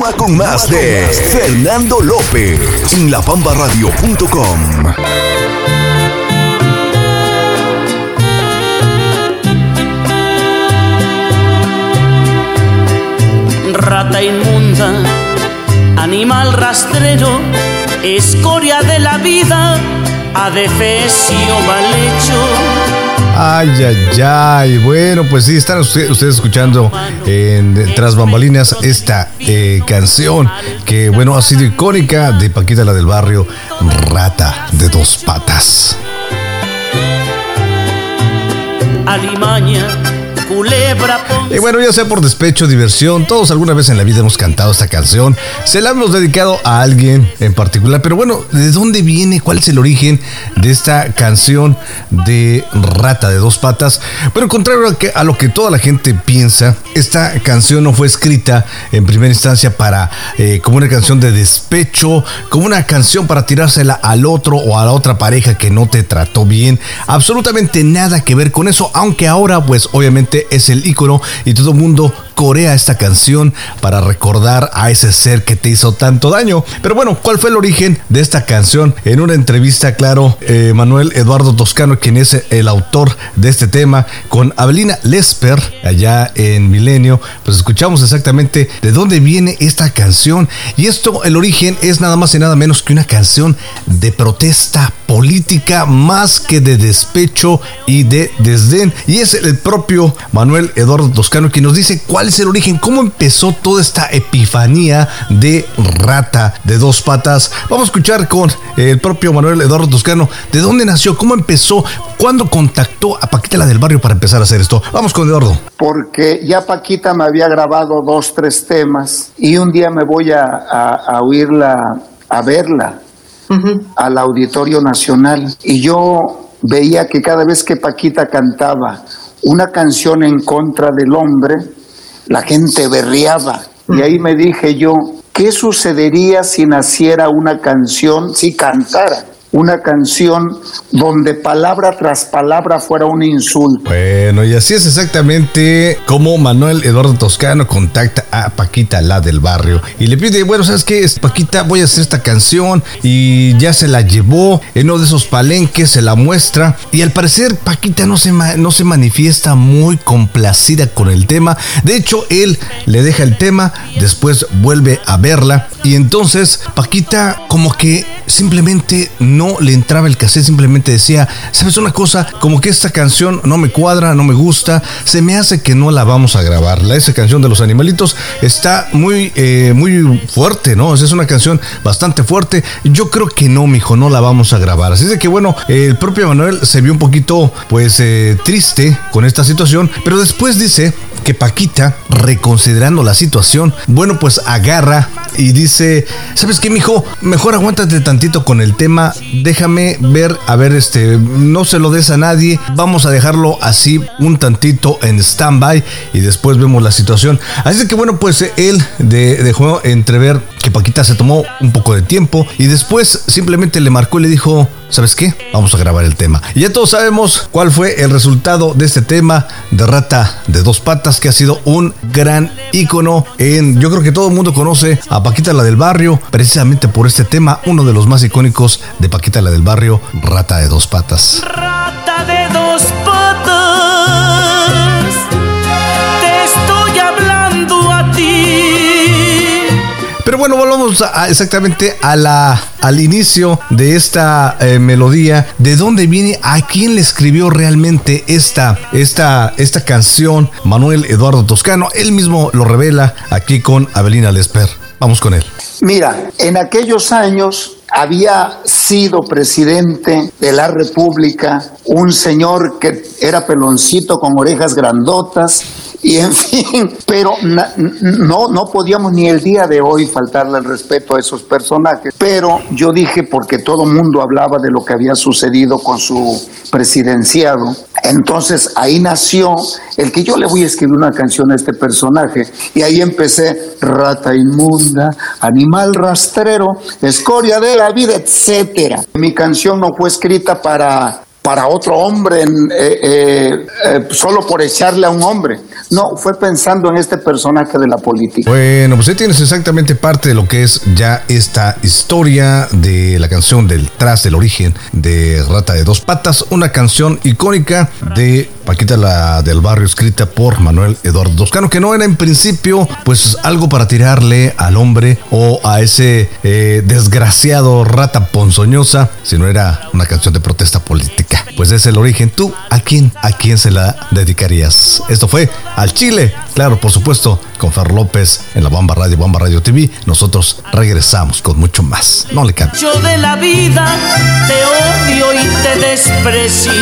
Con más de Fernando López en lapambaradio.com. Rata inmunda, animal rastrero, escoria de la vida, adefesio mal hecho Ay, ay, ay. Bueno, pues sí, están ustedes escuchando en Tras Bambalinas esta eh, canción que, bueno, ha sido icónica de Paquita la del Barrio, Rata de dos patas. Alimaña y bueno, ya sea por despecho, diversión, todos alguna vez en la vida hemos cantado esta canción. Se la hemos dedicado a alguien en particular. Pero bueno, ¿de dónde viene? ¿Cuál es el origen de esta canción de Rata de dos patas? Bueno, contrario a, lo que toda la gente piensa, esta canción no fue escrita en primera instancia para eh, como una canción de despecho, como una canción para tirársela al otro o a la otra pareja que no te trató bien. Absolutamente nada que ver con eso, aunque ahora pues obviamente es el ícono y todo el mundo corea esta canción para recordar a ese ser que te hizo tanto daño. Pero bueno, ¿cuál fue el origen de esta canción? En una entrevista, claro, eh, Manuel Eduardo Toscano, quien es el autor de este tema, con Abelina Lesper, allá en Milenio, pues escuchamos exactamente de dónde viene esta canción. Y esto, el origen es nada más y nada menos que una canción de protesta política más que de despecho y de desdén. Y es el propio Manuel Eduardo Toscano quien nos dice cuál es el origen, cómo empezó toda esta epifanía de rata de dos patas. Vamos a escuchar con el propio Manuel Eduardo Toscano de dónde nació, cómo empezó, cuándo contactó a Paquita la del barrio para empezar a hacer esto. Vamos con Eduardo. Porque ya Paquita me había grabado dos, tres temas y un día me voy a, a, oírla, a verla al Auditorio Nacional y yo veía que cada vez que Paquita cantaba una canción en contra del hombre, la gente berriaba. Y ahí me dije yo, ¿qué sucedería si naciera una canción, si cantara? Una canción donde palabra tras palabra fuera un insulto. Bueno, y así es exactamente como Manuel Eduardo Toscano contacta a Paquita, la del barrio, y le pide, bueno, ¿sabes qué? Paquita, voy a hacer esta canción y ya se la llevó en uno de esos palenques, se la muestra, y al parecer Paquita no se, no se manifiesta muy complacida con el tema. De hecho, él le deja el tema, después vuelve a verla, y entonces Paquita como que simplemente no le entraba el cassette, simplemente decía, ¿sabes una cosa? Como que esta canción no me cuadra, no me gusta, se me hace que no la vamos a grabar. La, esa canción de los animalitos está muy, eh, muy fuerte, ¿no? es una canción bastante fuerte. Yo creo que no, mijo, no la vamos a grabar. Así de que bueno, el propio Manuel se vio un poquito, pues, eh, triste con esta situación, pero después dice Paquita, reconsiderando la situación, bueno, pues agarra y dice, ¿sabes qué, mijo? Mejor aguántate tantito con el tema, déjame ver, a ver, este, no se lo des a nadie, vamos a dejarlo así un tantito en stand-by y después vemos la situación. Así que bueno, pues él dejó entrever que Paquita se tomó un poco de tiempo y después simplemente le marcó y le dijo, ¿sabes qué? Vamos a grabar el tema. Y ya todos sabemos cuál fue el resultado de este tema de Rata de Dos Patas, que ha sido un gran ícono en, yo creo que todo el mundo conoce a Paquita la del Barrio, precisamente por este tema, uno de los más icónicos de Paquita la del Barrio, Rata de Dos Patas. Pero bueno, volvamos exactamente a la, al inicio de esta eh, melodía. ¿De dónde viene? ¿A quién le escribió realmente esta, esta, esta canción? Manuel Eduardo Toscano. Él mismo lo revela aquí con Abelina Lesper. Vamos con él. Mira, en aquellos años había sido presidente de la República un señor que era peloncito con orejas grandotas y en fin, pero no, no podíamos ni el día de hoy faltarle el respeto a esos personajes. Pero yo dije, porque todo mundo hablaba de lo que había sucedido con su presidenciado, entonces ahí nació el que yo le voy a escribir una canción a este personaje. Y ahí empecé, rata inmunda, animal rastrero, escoria de la vida, etcétera. Mi canción no fue escrita para para otro hombre, eh, eh, eh, solo por echarle a un hombre. No, fue pensando en este personaje de la política. Bueno, pues ahí tienes exactamente parte de lo que es ya esta historia de la canción del tras del origen de Rata de Dos Patas, una canción icónica de Paquita la del barrio escrita por Manuel Eduardo Toscano, que no era en principio pues algo para tirarle al hombre o a ese eh, desgraciado rata ponzoñosa, sino era una canción de protesta política. Pues es el origen. ¿Tú a quién, a quién se la dedicarías? Esto fue al Chile, claro, por supuesto, con Fer López en la Bamba Radio, Bamba Radio TV. Nosotros regresamos con mucho más. No le cambie. Yo de la vida te odio y te desprecio